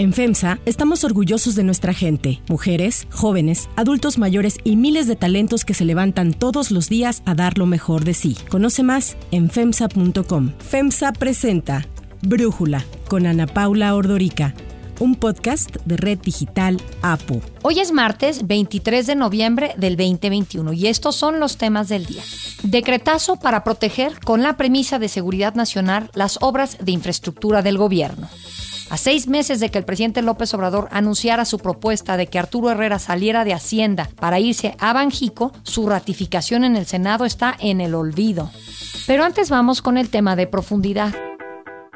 En FEMSA estamos orgullosos de nuestra gente, mujeres, jóvenes, adultos mayores y miles de talentos que se levantan todos los días a dar lo mejor de sí. Conoce más en FEMSA.com. FEMSA presenta Brújula con Ana Paula Ordorica un podcast de Red Digital APO. Hoy es martes 23 de noviembre del 2021 y estos son los temas del día. Decretazo para proteger con la premisa de seguridad nacional las obras de infraestructura del gobierno. A seis meses de que el presidente López Obrador anunciara su propuesta de que Arturo Herrera saliera de Hacienda para irse a Banjico, su ratificación en el Senado está en el olvido. Pero antes vamos con el tema de profundidad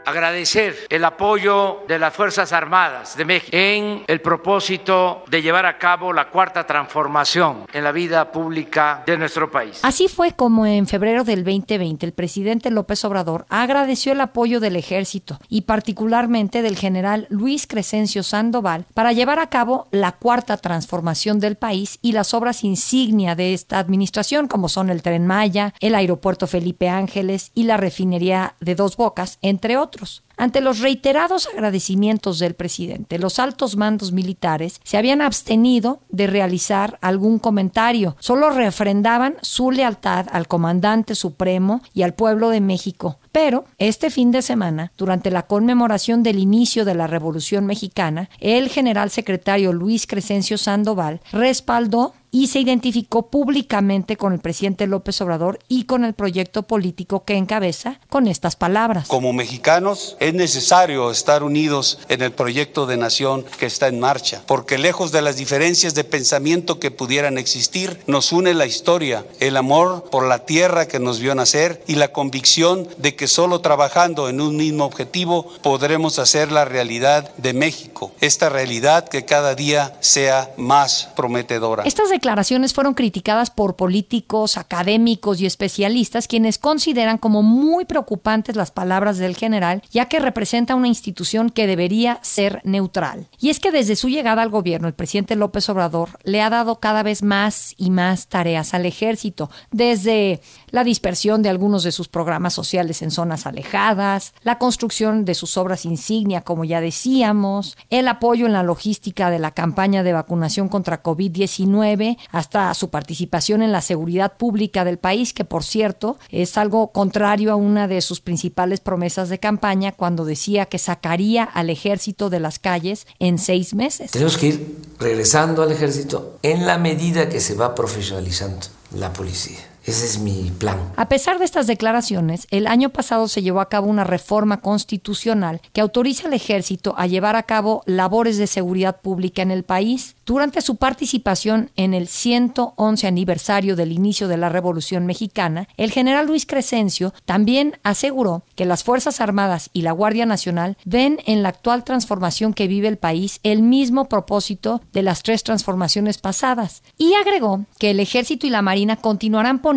agradecer el apoyo de las Fuerzas Armadas de México en el propósito de llevar a cabo la cuarta transformación en la vida pública de nuestro país. Así fue como en febrero del 2020 el presidente López Obrador agradeció el apoyo del ejército y particularmente del general Luis Crescencio Sandoval para llevar a cabo la cuarta transformación del país y las obras insignia de esta administración como son el tren Maya, el aeropuerto Felipe Ángeles y la refinería de Dos Bocas, entre otros otros. Ante los reiterados agradecimientos del presidente, los altos mandos militares se habían abstenido de realizar algún comentario, solo refrendaban su lealtad al comandante supremo y al pueblo de México. Pero este fin de semana, durante la conmemoración del inicio de la Revolución Mexicana, el general secretario Luis Crescencio Sandoval respaldó y se identificó públicamente con el presidente López Obrador y con el proyecto político que encabeza con estas palabras. Como mexicanos es necesario estar unidos en el proyecto de nación que está en marcha, porque lejos de las diferencias de pensamiento que pudieran existir, nos une la historia, el amor por la tierra que nos vio nacer y la convicción de que solo trabajando en un mismo objetivo podremos hacer la realidad de México, esta realidad que cada día sea más prometedora. Declaraciones fueron criticadas por políticos, académicos y especialistas, quienes consideran como muy preocupantes las palabras del general, ya que representa una institución que debería ser neutral. Y es que desde su llegada al gobierno, el presidente López Obrador le ha dado cada vez más y más tareas al ejército, desde la dispersión de algunos de sus programas sociales en zonas alejadas, la construcción de sus obras insignia, como ya decíamos, el apoyo en la logística de la campaña de vacunación contra COVID-19, hasta su participación en la seguridad pública del país, que por cierto es algo contrario a una de sus principales promesas de campaña cuando decía que sacaría al ejército de las calles en seis meses. Tenemos que ir regresando al ejército en la medida que se va profesionalizando la policía. Ese es mi plan. A pesar de estas declaraciones, el año pasado se llevó a cabo una reforma constitucional que autoriza al ejército a llevar a cabo labores de seguridad pública en el país. Durante su participación en el 111 aniversario del inicio de la Revolución Mexicana, el general Luis Crescencio también aseguró que las Fuerzas Armadas y la Guardia Nacional ven en la actual transformación que vive el país el mismo propósito de las tres transformaciones pasadas y agregó que el ejército y la marina continuarán poniendo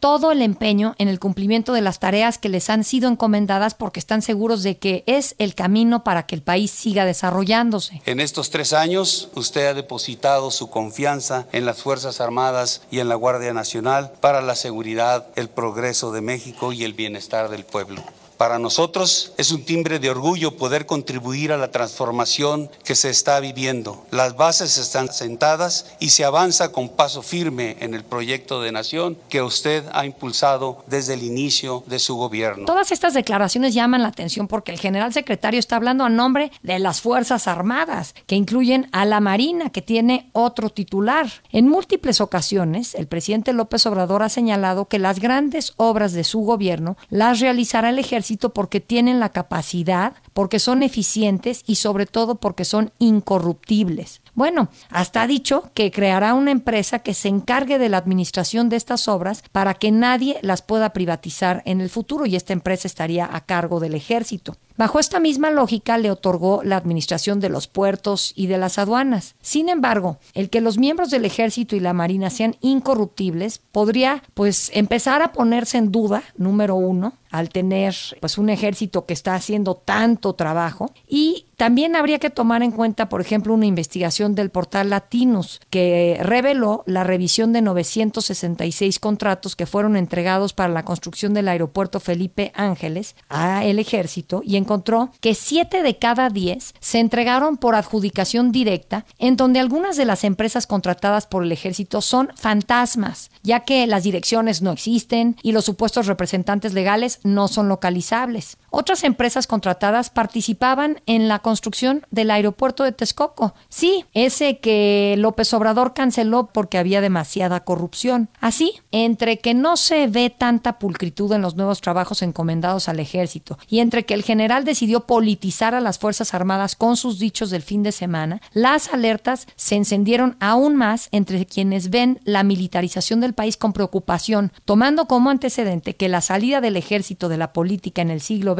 todo el empeño en el cumplimiento de las tareas que les han sido encomendadas porque están seguros de que es el camino para que el país siga desarrollándose. En estos tres años usted ha depositado su confianza en las Fuerzas Armadas y en la Guardia Nacional para la seguridad, el progreso de México y el bienestar del pueblo. Para nosotros es un timbre de orgullo poder contribuir a la transformación que se está viviendo. Las bases están sentadas y se avanza con paso firme en el proyecto de nación que usted ha impulsado desde el inicio de su gobierno. Todas estas declaraciones llaman la atención porque el general secretario está hablando a nombre de las Fuerzas Armadas, que incluyen a la Marina, que tiene otro titular. En múltiples ocasiones, el presidente López Obrador ha señalado que las grandes obras de su gobierno las realizará el ejército porque tienen la capacidad, porque son eficientes y sobre todo porque son incorruptibles. Bueno, hasta ha dicho que creará una empresa que se encargue de la administración de estas obras para que nadie las pueda privatizar en el futuro y esta empresa estaría a cargo del ejército. Bajo esta misma lógica le otorgó la administración de los puertos y de las aduanas. Sin embargo, el que los miembros del ejército y la marina sean incorruptibles podría pues empezar a ponerse en duda, número uno, al tener pues un ejército que está haciendo tanto trabajo y También habría que tomar en cuenta, por ejemplo, una investigación del portal Latinus que reveló la revisión de 966 contratos que fueron entregados para la construcción del aeropuerto Felipe Ángeles a el ejército y encontró que 7 de cada 10 se entregaron por adjudicación directa, en donde algunas de las empresas contratadas por el ejército son fantasmas, ya que las direcciones no existen y los supuestos representantes legales no son localizables. Otras empresas contratadas participaban en la construcción del aeropuerto de Texcoco. Sí, ese que López Obrador canceló porque había demasiada corrupción. Así, entre que no se ve tanta pulcritud en los nuevos trabajos encomendados al ejército y entre que el general decidió politizar a las Fuerzas Armadas con sus dichos del fin de semana, las alertas se encendieron aún más entre quienes ven la militarización del país con preocupación, tomando como antecedente que la salida del ejército de la política en el siglo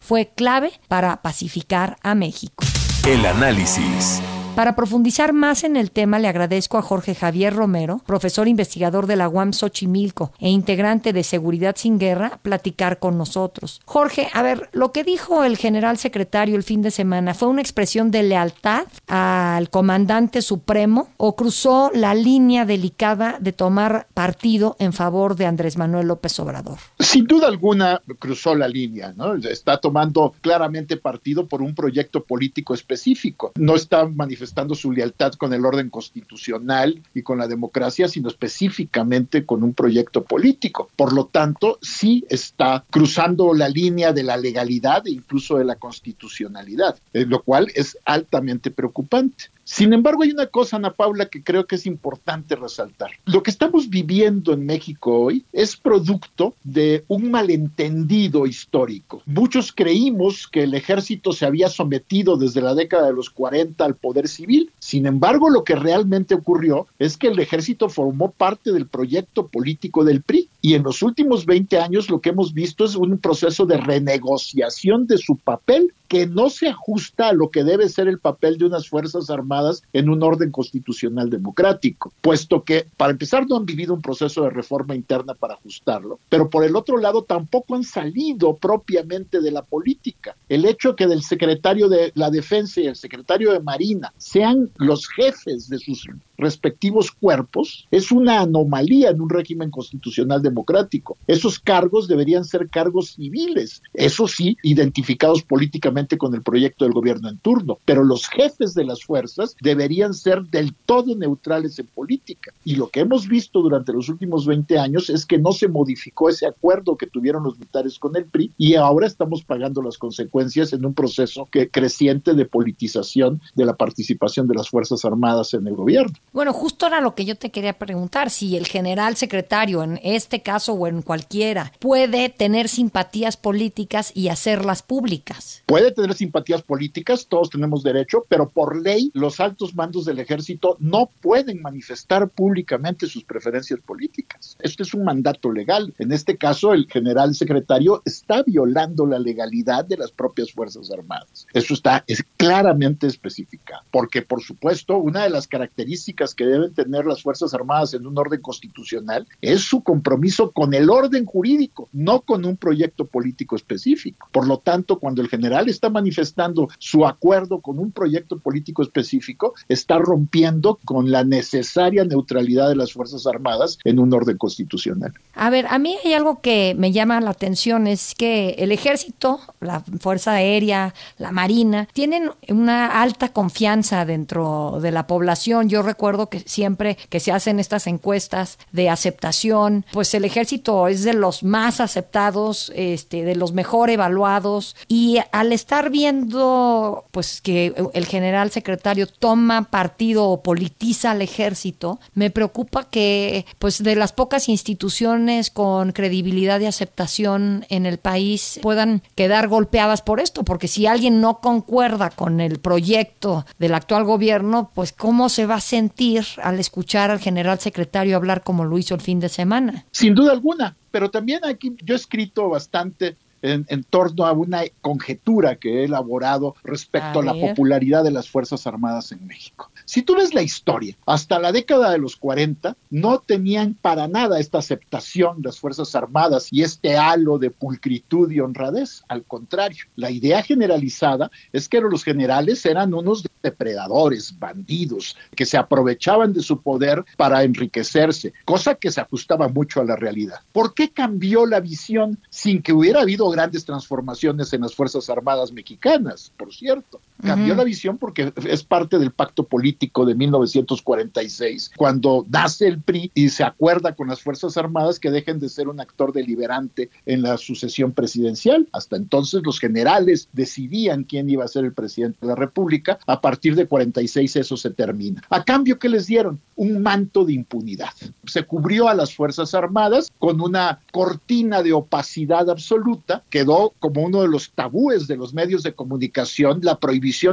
Fue clave para pacificar a México. El análisis. Para profundizar más en el tema, le agradezco a Jorge Javier Romero, profesor investigador de la UAM Xochimilco e integrante de Seguridad Sin Guerra, platicar con nosotros. Jorge, a ver, lo que dijo el general secretario el fin de semana fue una expresión de lealtad al comandante supremo o cruzó la línea delicada de tomar partido en favor de Andrés Manuel López Obrador. Sin duda alguna cruzó la línea, ¿no? Está tomando claramente partido por un proyecto político específico. No está manifestando manifestando su lealtad con el orden constitucional y con la democracia, sino específicamente con un proyecto político. Por lo tanto, sí está cruzando la línea de la legalidad e incluso de la constitucionalidad, eh, lo cual es altamente preocupante. Sin embargo, hay una cosa, Ana Paula, que creo que es importante resaltar. Lo que estamos viviendo en México hoy es producto de un malentendido histórico. Muchos creímos que el ejército se había sometido desde la década de los 40 al poder civil. Sin embargo, lo que realmente ocurrió es que el ejército formó parte del proyecto político del PRI. Y en los últimos 20 años lo que hemos visto es un proceso de renegociación de su papel que no se ajusta a lo que debe ser el papel de unas Fuerzas Armadas en un orden constitucional democrático, puesto que, para empezar, no han vivido un proceso de reforma interna para ajustarlo, pero por el otro lado tampoco han salido propiamente de la política. El hecho que del secretario de la Defensa y el secretario de Marina sean los jefes de sus respectivos cuerpos es una anomalía en un régimen constitucional democrático. Esos cargos deberían ser cargos civiles, eso sí, identificados políticamente con el proyecto del gobierno en turno, pero los jefes de las fuerzas deberían ser del todo neutrales en política. Y lo que hemos visto durante los últimos 20 años es que no se modificó ese acuerdo que tuvieron los militares con el PRI y ahora estamos pagando las consecuencias en un proceso que, creciente de politización de la participación de las Fuerzas Armadas en el gobierno. Bueno, justo era lo que yo te quería preguntar, si el general secretario en este caso o en cualquiera puede tener simpatías políticas y hacerlas públicas. Puede tener simpatías políticas, todos tenemos derecho, pero por ley los altos mandos del ejército no pueden manifestar públicamente sus preferencias políticas. Esto es un mandato legal. En este caso, el general secretario está violando la legalidad de las propias Fuerzas Armadas. Eso está es claramente especificado, porque por supuesto, una de las características que deben tener las Fuerzas Armadas en un orden constitucional es su compromiso con el orden jurídico, no con un proyecto político específico. Por lo tanto, cuando el general está manifestando su acuerdo con un proyecto político específico, está rompiendo con la necesaria neutralidad de las Fuerzas Armadas en un orden constitucional. A ver, a mí hay algo que me llama la atención, es que el ejército, la Fuerza Aérea, la Marina, tienen una alta confianza dentro de la población. Yo recuerdo que siempre que se hacen estas encuestas de aceptación, pues el ejército es de los más aceptados, este, de los mejor evaluados y al estar viendo pues que el general secretario toma partido o politiza al ejército, me preocupa que pues de las pocas instituciones con credibilidad y aceptación en el país puedan quedar golpeadas por esto, porque si alguien no concuerda con el proyecto del actual gobierno, pues cómo se va a sentir al escuchar al general secretario hablar como lo hizo el fin de semana. Sin duda alguna, pero también aquí yo he escrito bastante en, torno a una conjetura que he elaborado respecto a, la popularidad de las Fuerzas Armadas en México. Si tú ves la historia, hasta la década de los 40 no tenían para nada esta aceptación las Fuerzas Armadas y este halo de pulcritud y honradez. Al contrario, la idea generalizada es que los generales eran unos depredadores, bandidos, que se aprovechaban de su poder para enriquecerse, cosa que se ajustaba mucho a la realidad. ¿Por qué cambió la visión sin que hubiera habido grandes transformaciones en las Fuerzas Armadas mexicanas, por cierto? Cambió la visión porque es parte del pacto político de 1946, cuando nace el PRI y se acuerda con las Fuerzas Armadas que dejen de ser un actor deliberante en la sucesión presidencial. Hasta entonces los generales decidían quién iba a ser el presidente de la República. A partir de 46 eso se termina. A cambio, ¿qué les dieron? Un manto de impunidad. Se cubrió a las Fuerzas Armadas con una cortina de opacidad absoluta. Quedó como uno de los tabúes de los medios de comunicación la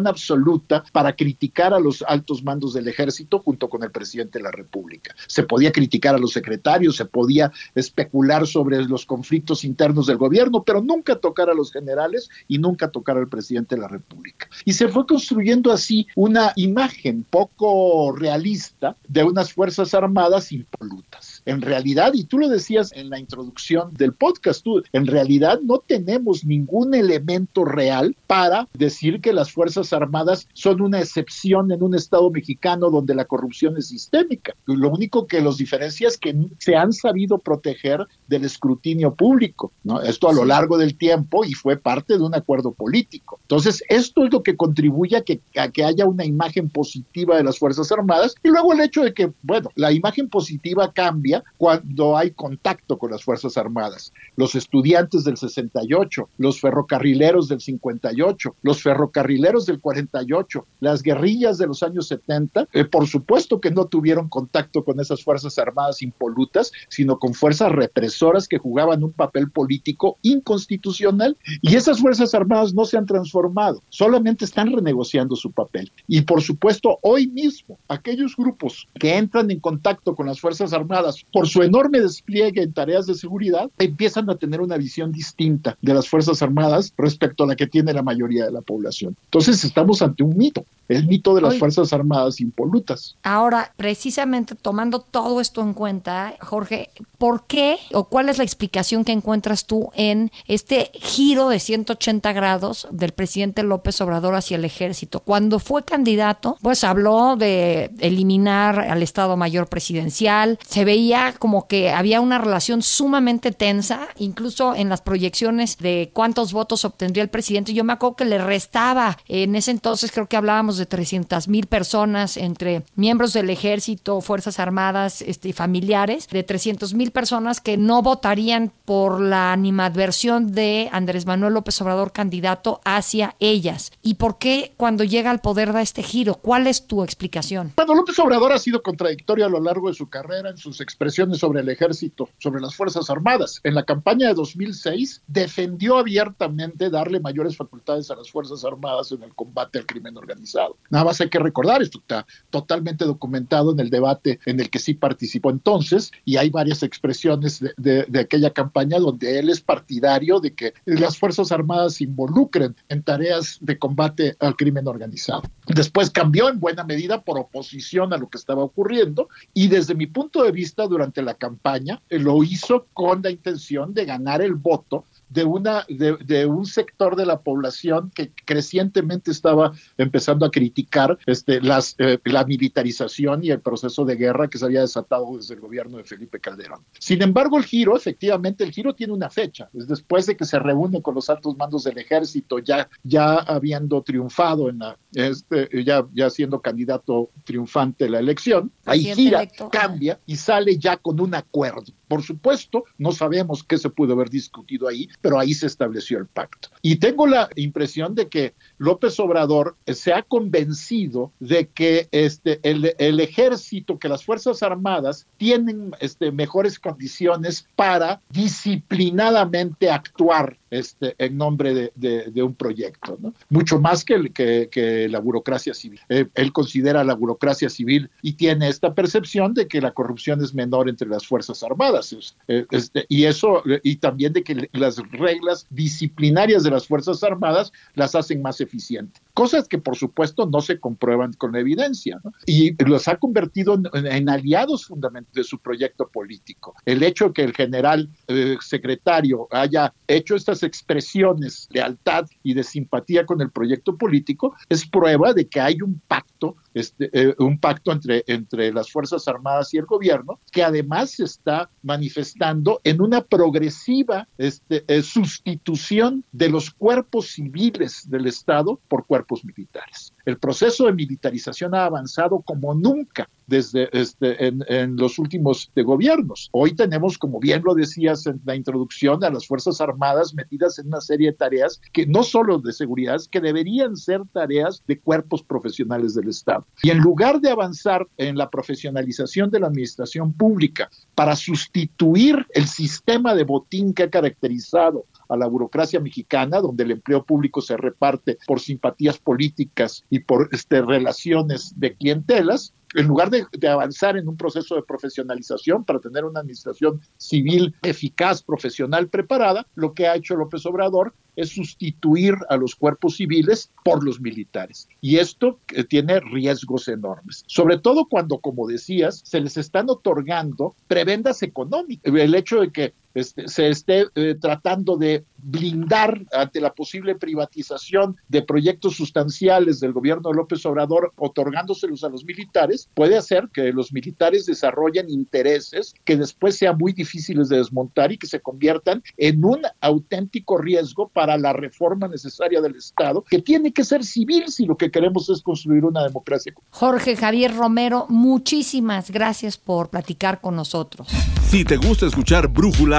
absoluta para criticar a los altos mandos del ejército junto con el presidente de la República. Se podía criticar a los secretarios, se podía especular sobre los conflictos internos del gobierno, pero nunca tocar a los generales y nunca tocar al presidente de la República. Y se fue construyendo así una imagen poco realista de unas Fuerzas Armadas impolutas. En realidad, y tú lo decías en la introducción del podcast, tú, en realidad no tenemos ningún elemento real para decir que las Fuerzas Armadas son una excepción en un Estado mexicano donde la corrupción es sistémica. Lo único que los diferencia es que se han sabido proteger del escrutinio público, ¿no? Esto a lo largo del tiempo y fue parte de un acuerdo político. Entonces, esto es lo que contribuye a que, a que haya una imagen positiva de las Fuerzas Armadas y luego el hecho de que, bueno, la imagen positiva cambia cuando hay contacto con las Fuerzas Armadas. Los estudiantes del 68, los ferrocarrileros del 58, los ferrocarrileros del 48, las guerrillas de los años 70, eh, por supuesto que no tuvieron contacto con esas Fuerzas Armadas impolutas, sino con fuerzas represoras que jugaban un papel político inconstitucional y esas Fuerzas Armadas no se han transformado, solamente están renegociando su papel. Y por supuesto, hoy mismo, aquellos grupos que entran en contacto con las Fuerzas Armadas por su enorme despliegue en tareas de seguridad, empiezan a tener una visión distinta de las Fuerzas Armadas respecto a la que tiene la mayoría de la población. Entonces estamos ante un mito, el mito de las Fuerzas Armadas impolutas. Ahora, precisamente tomando todo esto en cuenta, Jorge, ¿por qué o cuál es la explicación que encuentras tú en este giro de 180 grados del presidente López Obrador hacia el ejército? Cuando fue candidato, pues habló de eliminar al Estado Mayor Presidencial, se veía como que había una relación sumamente tensa, incluso en las proyecciones de cuántos votos obtendría el presidente. Yo me acuerdo que le restaba, en ese entonces creo que hablábamos de 300 mil personas entre miembros del ejército, Fuerzas Armadas este, y familiares, de 300 mil personas que no votarían por la animadversión de Andrés Manuel López Obrador candidato hacia ellas. ¿Y por qué cuando llega al poder da este giro? ¿Cuál es tu explicación? Bueno, López Obrador ha sido contradictorio a lo largo de su carrera en sus expresiones sobre el ejército, sobre las Fuerzas Armadas. En la campaña de 2006 defendió abiertamente darle mayores facultades a las Fuerzas Armadas en el combate al crimen organizado. Nada más hay que recordar, esto está totalmente documentado en el debate en el que sí participó entonces y hay varias expresiones de, de aquella campaña donde él es partidario de que las Fuerzas Armadas se involucren en tareas de combate al crimen organizado. Después cambió en buena medida por oposición a lo que estaba ocurriendo y desde mi punto de vista durante la campaña lo hizo con la intención de ganar el voto de, una, de, un sector de la población que crecientemente estaba empezando a criticar este, las, eh, la militarización y el proceso de guerra que se había desatado desde el gobierno de Felipe Calderón. Sin embargo, el giro, efectivamente, el giro tiene una fecha. Es después de que se reúne con los altos mandos del ejército, ya, ya habiendo triunfado en la, este, ya, ya siendo candidato triunfante en la elección, ahí gira, cambia y sale ya con un acuerdo. Por supuesto, no sabemos qué se pudo haber discutido ahí, pero ahí se estableció el pacto. Y tengo la impresión de que López Obrador se ha convencido de que este, el, el ejército, que las Fuerzas Armadas tienen este, mejores condiciones para disciplinadamente actuar este, en nombre de, un proyecto, ¿no? mucho más que, que, la burocracia civil. Eh, él considera la burocracia civil y tiene esta percepción de que la corrupción es menor entre las Fuerzas Armadas. Eh, este, y eso, y también de que las reglas disciplinarias de las Fuerzas Armadas las hacen más eficientes. Cosas que, por supuesto, no se comprueban con evidencia. Y los ha convertido en, aliados fundamentales de su proyecto político. El hecho de que el general eh, secretario haya hecho estas expresiones de lealtad y de simpatía con el proyecto político es prueba de que hay un pacto este, eh, un pacto entre, entre las Fuerzas Armadas y el gobierno, que además se está manifestando en una progresiva este, eh, sustitución de los cuerpos civiles del Estado por cuerpos militares. El proceso de militarización ha avanzado como nunca desde este, en, los últimos gobiernos. Hoy tenemos, como bien lo decías en la introducción, a las Fuerzas Armadas metidas en una serie de tareas que no solo de seguridad, que deberían ser tareas de cuerpos profesionales del Estado. Y en lugar de avanzar en la profesionalización de la administración pública para sustituir el sistema de botín que ha caracterizado a la burocracia mexicana, donde el empleo público se reparte por simpatías políticas y por este, relaciones de clientelas, en lugar de, avanzar en un proceso de profesionalización para tener una administración civil eficaz, profesional, preparada, lo que ha hecho López Obrador es sustituir a los cuerpos civiles por los militares. Y esto eh, tiene riesgos enormes, sobre todo cuando, como decías, se les están otorgando prebendas económicas. El hecho de que este, se esté eh, tratando de blindar ante la posible privatización de proyectos sustanciales del gobierno de López Obrador, otorgándoselos a los militares, puede hacer que los militares desarrollen intereses que después sean muy difíciles de desmontar y que se conviertan en un auténtico riesgo para la reforma necesaria del Estado, que tiene que ser civil si lo que queremos es construir una democracia. Jorge Javier Romero, muchísimas gracias por platicar con nosotros. Si te gusta escuchar Brújula,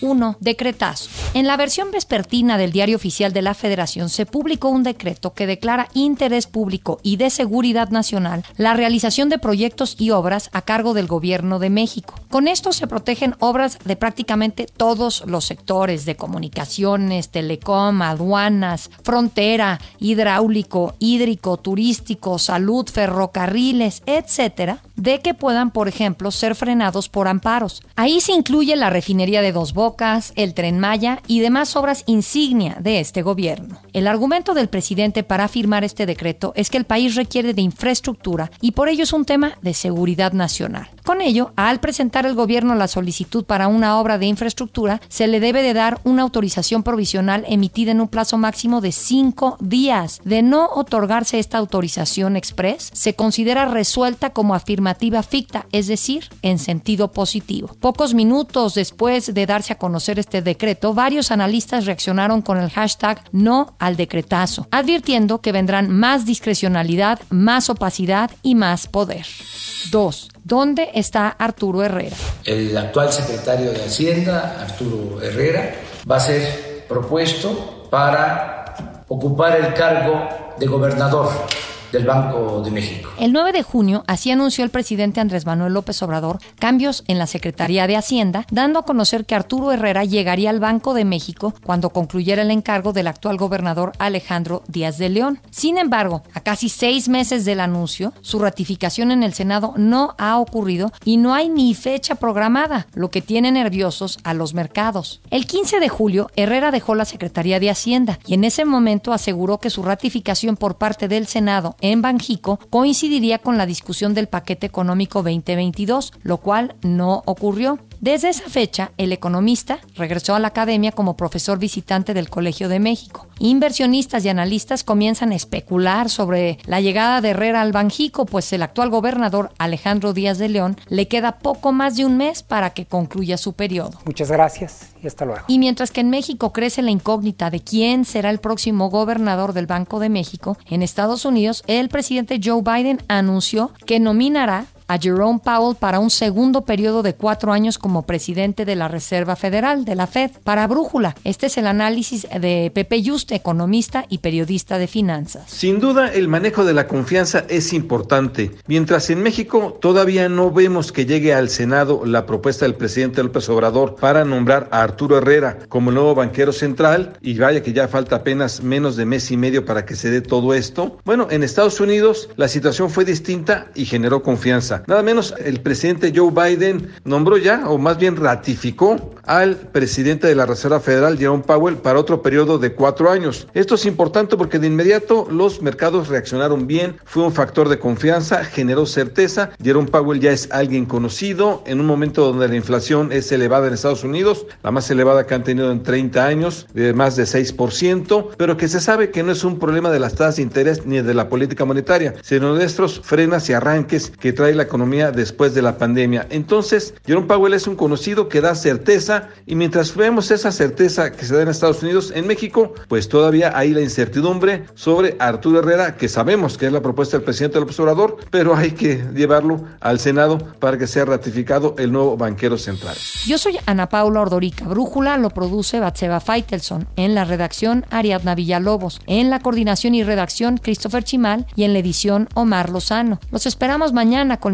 1. Decretazo. En la versión vespertina del Diario Oficial de la Federación se publicó un decreto que declara interés público y de seguridad nacional la realización de proyectos y obras a cargo del Gobierno de México. Con esto se protegen obras de prácticamente todos los sectores de comunicaciones, telecom, aduanas, frontera, hidráulico, hídrico, turístico, salud, ferrocarriles, etcétera, de que puedan, por ejemplo, ser frenados por amparos. Ahí se incluye la refinería de Dos Bocas, el tren Maya y demás obras insignia de este gobierno. El argumento del presidente para firmar este decreto es que el país requiere de infraestructura y por ello es un tema de seguridad nacional. Con ello, al presentar el gobierno la solicitud para una obra de infraestructura, se le debe de dar una autorización provisional emitida en un plazo máximo de cinco días. De no otorgarse esta autorización express, se considera resuelta como afirmativa ficta, es decir, en sentido positivo. Pocos minutos después de darse conocer este decreto, varios analistas reaccionaron con el hashtag no al decretazo, advirtiendo que vendrán más discrecionalidad, más opacidad y más poder. 2. ¿Dónde está Arturo Herrera? El actual secretario de Hacienda, Arturo Herrera, va a ser propuesto para ocupar el cargo de gobernador del Banco de México. El 9 de junio, así anunció el presidente Andrés Manuel López Obrador cambios en la Secretaría de Hacienda, dando a conocer que Arturo Herrera llegaría al Banco de México cuando concluyera el encargo del actual gobernador Alejandro Díaz de León. Sin embargo, a casi seis meses del anuncio, su ratificación en el Senado no ha ocurrido y no hay ni fecha programada, lo que tiene nerviosos a los mercados. El 15 de julio, Herrera dejó la Secretaría de Hacienda y en ese momento aseguró que su ratificación por parte del Senado en Banjico coincidiría con la discusión del paquete económico 2022, lo cual no ocurrió. Desde esa fecha, el economista regresó a la academia como profesor visitante del Colegio de México. Inversionistas y analistas comienzan a especular sobre la llegada de Herrera al Banjico, pues el actual gobernador Alejandro Díaz de León le queda poco más de un mes para que concluya su periodo. Muchas gracias y hasta luego. Y mientras que en México crece la incógnita de quién será el próximo gobernador del Banco de México, en Estados Unidos el presidente Joe Biden anunció que nominará a Jerome Powell para un segundo periodo de cuatro años como presidente de la Reserva Federal, de la Fed. Para Brújula, este es el análisis de Pepe Yuste, economista y periodista de finanzas. Sin duda, el manejo de la confianza es importante. Mientras en México todavía no vemos que llegue al Senado la propuesta del presidente López Obrador para nombrar a Arturo Herrera como nuevo banquero central, y vaya que ya falta apenas menos de mes y medio para que se dé todo esto. Bueno, en Estados Unidos la situación fue distinta y generó confianza. Nada menos el presidente Joe Biden nombró ya, o más bien ratificó, al presidente de la Reserva Federal, Jerome Powell, para otro periodo de cuatro años. Esto es importante porque de inmediato los mercados reaccionaron bien, fue un factor de confianza, generó certeza. Jerome Powell ya es alguien conocido en un momento donde la inflación es elevada en Estados Unidos, la más elevada que han tenido en 30 años, de más de 6%, pero que se sabe que no es un problema de las tasas de interés ni de la política monetaria, sino de estos frenas y arranques que trae la economía después de la pandemia. Entonces, Jerome Powell es un conocido que da certeza y mientras vemos esa certeza que se da en Estados Unidos, en México, pues todavía hay la incertidumbre sobre Arturo Herrera, que sabemos que es la propuesta del presidente López Obrador, pero hay que llevarlo al Senado para que sea ratificado el nuevo banquero central. Yo soy Ana Paula Ordorica. Brújula lo produce Batseba Feitelson. En la redacción, Ariadna Villalobos. En la coordinación y redacción, Christopher Chimal. Y en la edición, Omar Lozano. Los esperamos mañana con